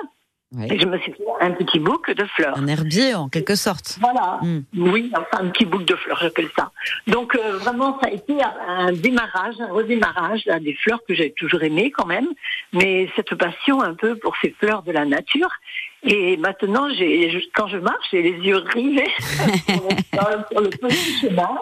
Et je me suis fait un petit book de fleurs. Un herbier, en quelque sorte. Voilà. Mm. Oui, enfin un petit bouc de fleurs, j'appelle ça. Donc euh, vraiment, ça a été un démarrage, un redémarrage là, des fleurs que j'ai toujours aimées quand même, mais cette passion un peu pour ces fleurs de la nature. Et maintenant, quand je marche, j'ai les yeux rivés sur le petit chemin.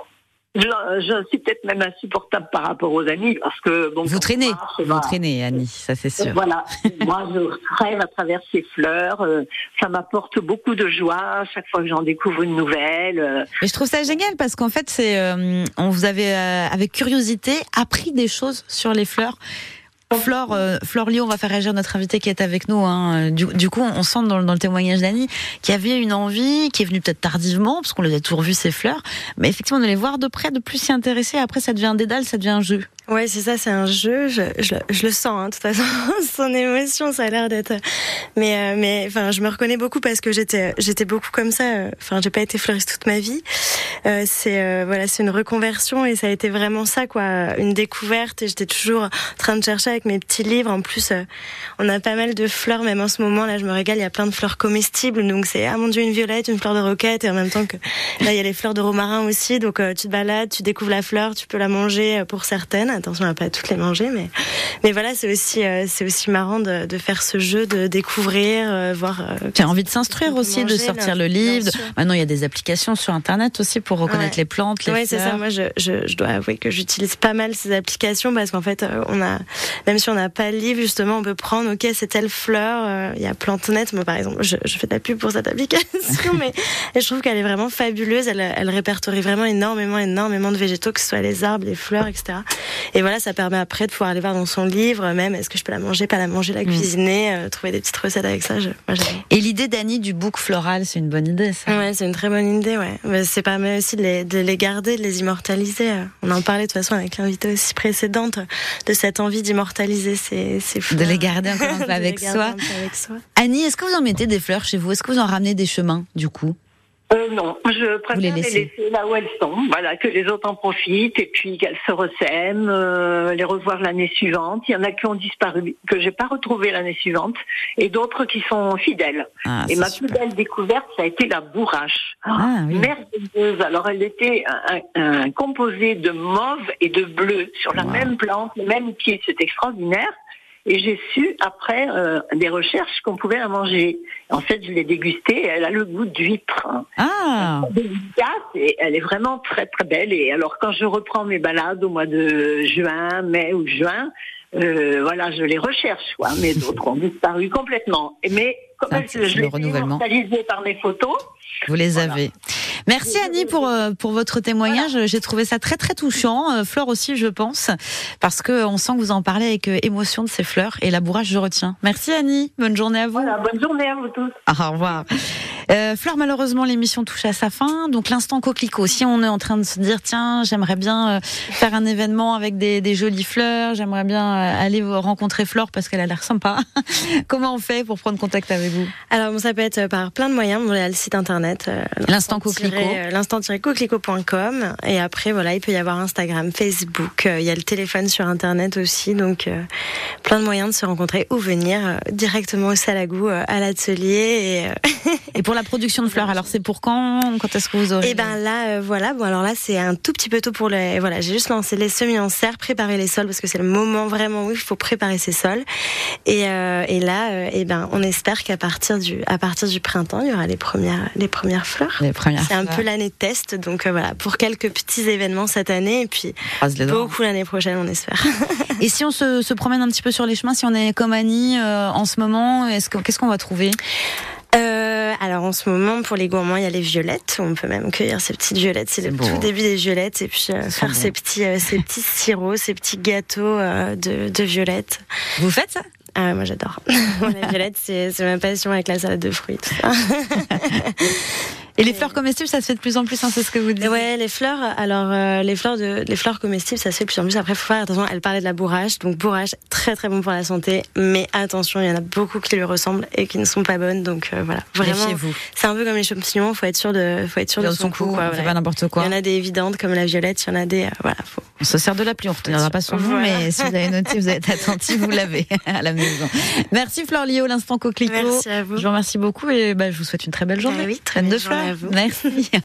Je, je suis peut-être même insupportable par rapport aux amis parce que bon. Vous traînez, marche, vous traînez, Annie, ça c'est sûr. voilà, moi je rêve à travers ces fleurs. euh, ça m'apporte beaucoup de joie chaque fois que j'en découvre une nouvelle. euh, Mais je trouve ça génial parce qu'en fait, c'est, euh, on vous avait euh, avec curiosité appris des choses sur les fleurs. Flore, euh, Lyon, on va faire réagir notre invité qui est avec nous. Hein. Du, du coup, on sent dans, le- dans le témoignage d'Annie qu'il y avait une envie qui est venue peut-être tardivement, parce qu'on les a toujours vu ces fleurs, mais effectivement de les voir de près, de plus s'y intéresser. Après, ça devient un dédale, ça devient un jeu. Ouais, c'est ça, c'est un jeu. Je, je, je le sens, hein, de toute façon, son émotion, ça a l'air d'être. Mais, euh, mais, enfin, je me reconnais beaucoup parce que j'étais, j'étais beaucoup comme ça. euh, Enfin, j'ai pas été fleuriste toute ma vie. Euh, c'est, euh, voilà, c'est une reconversion et ça a été vraiment ça, quoi, une découverte. Et j'étais toujours en train de chercher avec mes petits livres. En plus, euh, on a pas mal de fleurs, même en ce moment. Là, je me régale. Il y a plein de fleurs comestibles. Donc, c'est ah mon dieu, une violette, une fleur de roquette, et en même temps que là, il y a les fleurs de romarin aussi. Donc, euh, tu te balades, tu découvres la fleur, tu peux la manger euh, pour certaines. Attention à pas toutes les manger, mais mais voilà, c'est aussi euh, c'est aussi marrant de, de faire ce jeu, de découvrir, euh, voir. euh, J'ai envie de s'instruire aussi, de sortir le livre. Maintenant, il y a des applications sur Internet aussi pour reconnaître Ouais. les plantes, les Ouais, c'est ça. Moi, je, je, je dois avouer que j'utilise pas mal ces applications parce qu'en fait, on a, même si on n'a pas le livre, justement, on peut prendre, ok, c'est telle fleur. Il y a PlanteNet, moi, par exemple, je, je fais de la pub pour cette application, mais je trouve qu'elle est vraiment fabuleuse. Elle, elle répertorie vraiment énormément, énormément de végétaux, que ce soit les arbres, les fleurs, etc. Et voilà, ça permet après de pouvoir aller voir dans son livre, même, est-ce que je peux la manger, pas la manger, la cuisiner, euh, trouver des petites recettes avec ça. Je, moi, j'adore. Et l'idée d'Annie du book floral, c'est une bonne idée, ça. Ouais, c'est une très bonne idée, ouais. Mais c'est permet aussi de les, de les garder, de les immortaliser. On en parlait de toute façon avec l'invité aussi précédente, de cette envie d'immortaliser ces, ces fleurs. De les garder encore un peu De les avec garder soi. un peu avec soi. Annie, est-ce que vous en mettez des fleurs chez vous? Est-ce que vous en ramenez des chemins, du coup? Euh, non, je préfère les laisser là où elles sont, voilà, que les autres en profitent et puis qu'elles se ressèment, euh, les revoir l'année suivante. Il y en a qui ont disparu, que j'ai pas retrouvé l'année suivante, et d'autres qui sont fidèles. Ah, et ma plus belle découverte, ça a été la bourrache. Ah, oui. Merveilleuse. Alors elle était un, un- un composé de mauve et de bleu sur la même plante, le même pied. C'est extraordinaire. Et j'ai su, après euh, des recherches, qu'on pouvait la manger. En fait, je l'ai dégustée et elle a le goût d'huître. Ah Délicate et elle est vraiment très très belle. Et alors, quand je reprends mes balades au mois de juin, mai ou juin, euh, voilà, je les recherche, quoi. Mais d'autres ont disparu complètement. Mais comme elles- c'est je le renouvellement. par mes photos, Vous les avez. Merci Annie pour euh, pour votre témoignage. J'ai trouvé ça très très touchant. Euh, Flore aussi, je pense, parce que on sent que vous en parlez avec euh, émotion de ces fleurs et labourage, je retiens. Merci Annie. Bonne journée à vous. voilà, bonne journée à vous tous. Au revoir. Euh, Fleur, malheureusement, l'émission touche à sa fin. Donc, l'instant coquelicot. Si on est en train de se dire, tiens, j'aimerais bien euh, faire un événement avec des, des jolies fleurs, j'aimerais bien euh, aller vous rencontrer Flore parce qu'elle a l'air sympa. Comment on fait pour prendre contact avec vous? Alors, bon, ça peut être par plein de moyens. Y a le site internet. euh, L'instant coquelicot. L'instant-coquelicot.com. Et après, voilà, il peut y avoir Instagram, Facebook. Il y a le téléphone sur internet aussi. Donc, euh, plein de moyens de se rencontrer ou venir directement au Salagou, à l'atelier. Et, Et pour la production de fleurs. Alors c'est pour quand Quand est-ce que vous aurez Et ben là, euh, voilà. Bon alors là, c'est un tout petit peu tôt pour les. Voilà, j'ai juste lancé les semis en serre, préparer les sols parce que c'est le moment vraiment où il faut préparer ses sols. Et, euh, et là, euh, et ben, on espère qu'à partir du à partir du printemps, il y aura les premières les premières fleurs. Les premières. C'est un peu l'année de test, donc euh, voilà, pour quelques petits événements cette année et puis beaucoup l'année prochaine, on espère. Et si on se, se promène un petit peu sur les chemins, si on est comme Annie euh, en ce moment, est-ce que- qu'est-ce qu'on va trouver? Euh, alors en ce moment, pour les gourmands, il y a les violettes. On peut même cueillir ces petites violettes. C'est le tout début des violettes et puis euh, faire bon. ces petits, euh, ces petits sirops, ces petits gâteaux euh, de, de violettes. Vous faites ça? Ah, moi j'adore. la violette, c'est c'est ma passion avec la salade de fruits. Et les fleurs comestibles, ça se fait de plus en plus, hein, c'est ce que vous dites. Ouais, les fleurs. Alors euh, les fleurs de, les fleurs comestibles, ça se fait de plus en plus. Après, faut faire attention. Elle parlait de la bourrache, donc bourrache très très bon pour la santé, mais attention, il y en a beaucoup qui lui ressemblent et qui ne sont pas bonnes. Donc euh, voilà, vraiment. C'est un peu comme les champignons. Faut être sûr de, faut être sûr de son, son coup. coup, quoi, voilà. pas n'importe quoi. Il y en a des évidentes comme la violette. Il y en a des, euh, voilà. Faut... On se sert de l'appli, on retiendra pas son nom, Voilà. mais si vous avez noté, vous êtes attentif, vous l'avez à la maison. Merci Fleur Lio, l'instant coquelicot. Merci à vous. Je vous remercie beaucoup et bah, je vous souhaite une très belle journée. Ah oui, très de fleurs. Merci.